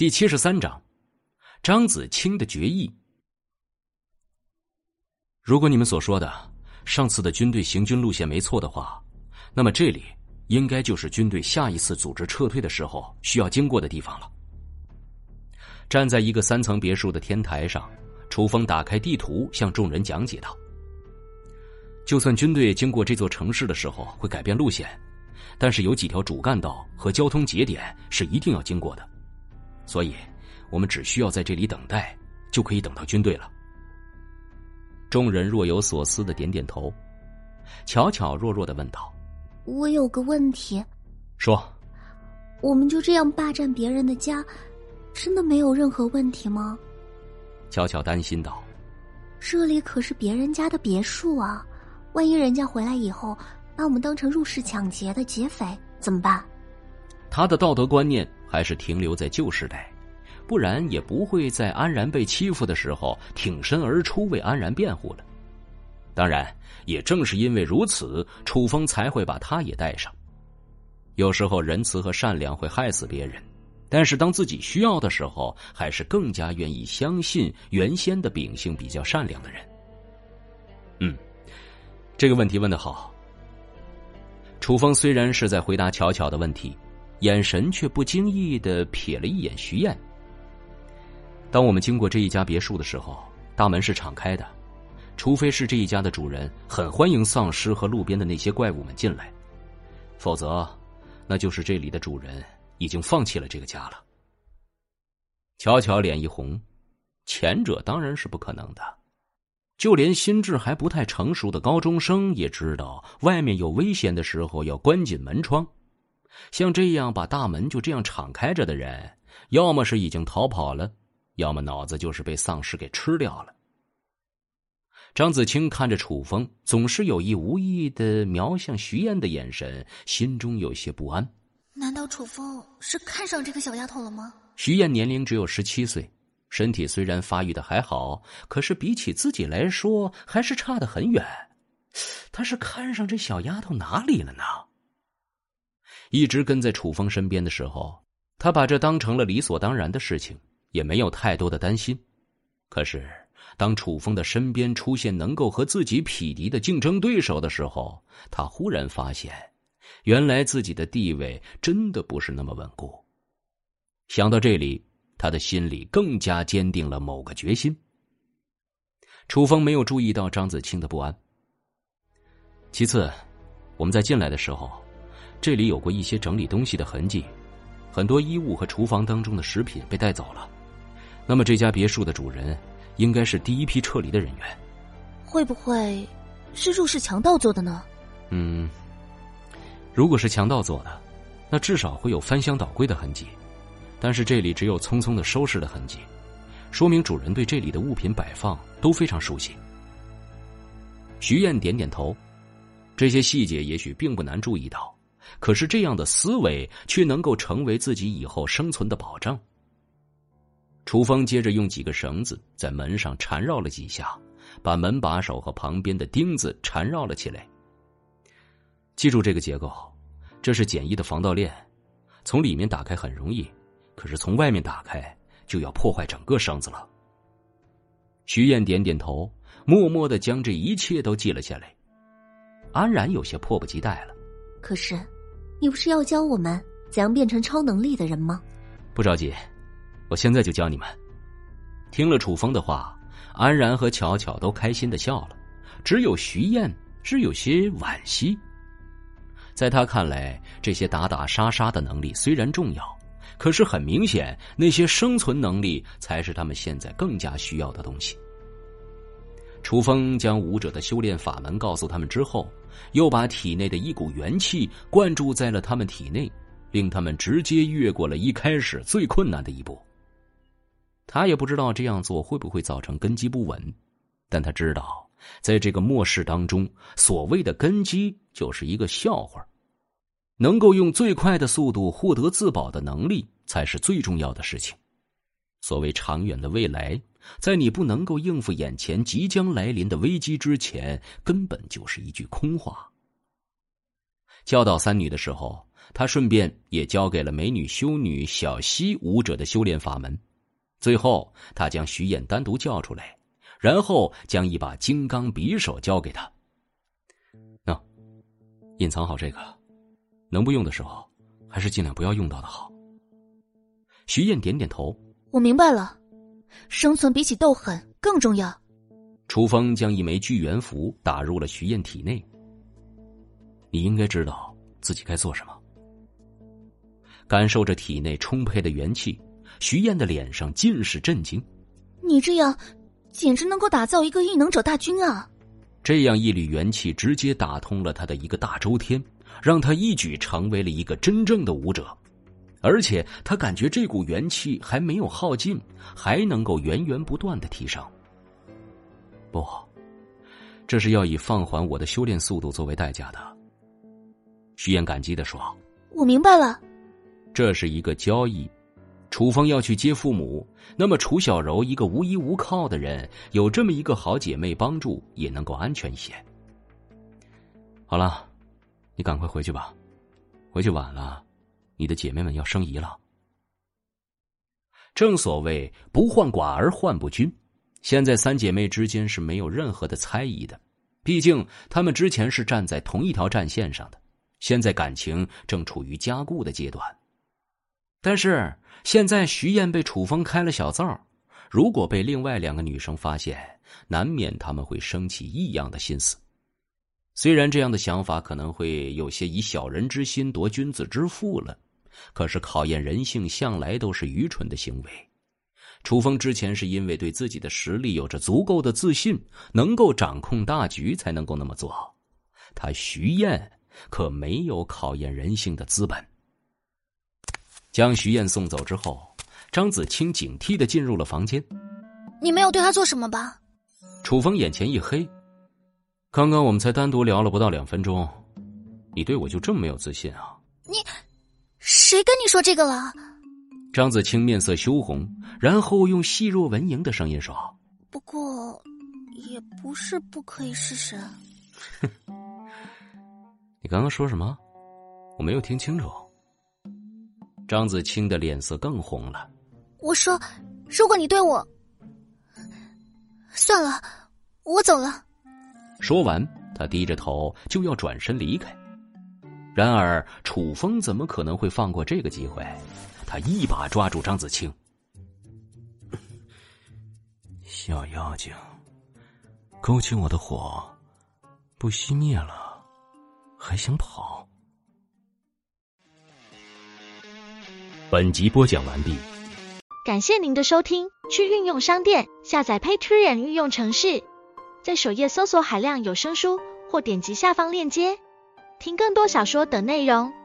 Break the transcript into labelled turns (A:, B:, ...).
A: 第七十三章，张子清的决议。如果你们所说的上次的军队行军路线没错的话，那么这里应该就是军队下一次组织撤退的时候需要经过的地方了。站在一个三层别墅的天台上，楚风打开地图向众人讲解道：“就算军队经过这座城市的时候会改变路线，但是有几条主干道和交通节点是一定要经过的。”所以，我们只需要在这里等待，就可以等到军队了。众人若有所思的点点头，巧巧弱弱的问道：“
B: 我有个问题。”
A: 说：“
B: 我们就这样霸占别人的家，真的没有任何问题吗？”
A: 巧巧担心道：“
B: 这里可是别人家的别墅啊，万一人家回来以后把我们当成入室抢劫的劫匪，怎么办？”
A: 他的道德观念还是停留在旧时代，不然也不会在安然被欺负的时候挺身而出为安然辩护了。当然，也正是因为如此，楚风才会把他也带上。有时候仁慈和善良会害死别人，但是当自己需要的时候，还是更加愿意相信原先的秉性比较善良的人。嗯，这个问题问得好。楚风虽然是在回答巧巧的问题。眼神却不经意的瞥了一眼徐燕。当我们经过这一家别墅的时候，大门是敞开的，除非是这一家的主人很欢迎丧尸和路边的那些怪物们进来，否则，那就是这里的主人已经放弃了这个家了。巧巧脸一红，前者当然是不可能的，就连心智还不太成熟的高中生也知道，外面有危险的时候要关紧门窗。像这样把大门就这样敞开着的人，要么是已经逃跑了，要么脑子就是被丧尸给吃掉了。张子清看着楚风，总是有意无意的瞄向徐燕的眼神，心中有些不安。
B: 难道楚风是看上这个小丫头了吗？
A: 徐燕年龄只有十七岁，身体虽然发育的还好，可是比起自己来说，还是差得很远。他是看上这小丫头哪里了呢？一直跟在楚风身边的时候，他把这当成了理所当然的事情，也没有太多的担心。可是，当楚风的身边出现能够和自己匹敌的竞争对手的时候，他忽然发现，原来自己的地位真的不是那么稳固。想到这里，他的心里更加坚定了某个决心。楚风没有注意到张子清的不安。其次，我们在进来的时候。这里有过一些整理东西的痕迹，很多衣物和厨房当中的食品被带走了。那么这家别墅的主人应该是第一批撤离的人员。
B: 会不会是入室强盗做的呢？
A: 嗯，如果是强盗做的，那至少会有翻箱倒柜的痕迹。但是这里只有匆匆的收拾的痕迹，说明主人对这里的物品摆放都非常熟悉。徐燕点点头，这些细节也许并不难注意到。可是这样的思维却能够成为自己以后生存的保障。楚风接着用几个绳子在门上缠绕了几下，把门把手和旁边的钉子缠绕了起来。记住这个结构，这是简易的防盗链，从里面打开很容易，可是从外面打开就要破坏整个绳子了。徐燕点点头，默默的将这一切都记了下来。安然有些迫不及待了，
B: 可是。你不是要教我们怎样变成超能力的人吗？
A: 不着急，我现在就教你们。听了楚风的话，安然和巧巧都开心的笑了，只有徐燕是有些惋惜。在他看来，这些打打杀杀的能力虽然重要，可是很明显，那些生存能力才是他们现在更加需要的东西。楚风将武者的修炼法门告诉他们之后，又把体内的一股元气灌注在了他们体内，令他们直接越过了一开始最困难的一步。他也不知道这样做会不会造成根基不稳，但他知道，在这个末世当中，所谓的根基就是一个笑话。能够用最快的速度获得自保的能力，才是最重要的事情。所谓长远的未来，在你不能够应付眼前即将来临的危机之前，根本就是一句空话。教导三女的时候，他顺便也教给了美女修女小溪舞者的修炼法门。最后，他将徐燕单独叫出来，然后将一把金刚匕首交给他。那，隐藏好这个，能不用的时候，还是尽量不要用到的好。徐燕点点头，
C: 我明白了，生存比起斗狠更重要。
A: 楚风将一枚聚元符打入了徐燕体内。你应该知道自己该做什么。感受着体内充沛的元气，徐燕的脸上尽是震惊。
C: 你这样，简直能够打造一个异能者大军啊！
A: 这样一缕元气直接打通了他的一个大周天，让他一举成为了一个真正的武者。而且他感觉这股元气还没有耗尽，还能够源源不断的提升。不，这是要以放缓我的修炼速度作为代价的。徐燕感激的说：“
C: 我明白了。”
A: 这是一个交易，楚风要去接父母，那么楚小柔一个无依无靠的人，有这么一个好姐妹帮助，也能够安全一些。好了，你赶快回去吧，回去晚了，你的姐妹们要生疑了。正所谓不患寡而患不均，现在三姐妹之间是没有任何的猜疑的，毕竟她们之前是站在同一条战线上的，现在感情正处于加固的阶段。但是现在徐燕被楚风开了小灶，如果被另外两个女生发现，难免他们会生起异样的心思。虽然这样的想法可能会有些以小人之心夺君子之腹了，可是考验人性向来都是愚蠢的行为。楚风之前是因为对自己的实力有着足够的自信，能够掌控大局，才能够那么做。他徐燕可没有考验人性的资本。将徐燕送走之后，张子清警惕的进入了房间。
C: 你没有对他做什么吧？
A: 楚风眼前一黑。刚刚我们才单独聊了不到两分钟，你对我就这么没有自信啊？
C: 你，谁跟你说这个了？
A: 张子清面色羞红，然后用细若蚊蝇的声音说：“
C: 不过，也不是不可以试试。”
A: 哼，你刚刚说什么？我没有听清楚。张子清的脸色更红了。
C: 我说：“如果你对我……算了，我走了。”
A: 说完，他低着头就要转身离开。然而，楚风怎么可能会放过这个机会？他一把抓住张子清：“ 小妖精，勾起我的火，不熄灭了，还想跑？”本集播讲完毕，
D: 感谢您的收听。去运用商店下载 Patreon 运用城市，在首页搜索海量有声书，或点击下方链接听更多小说等内容。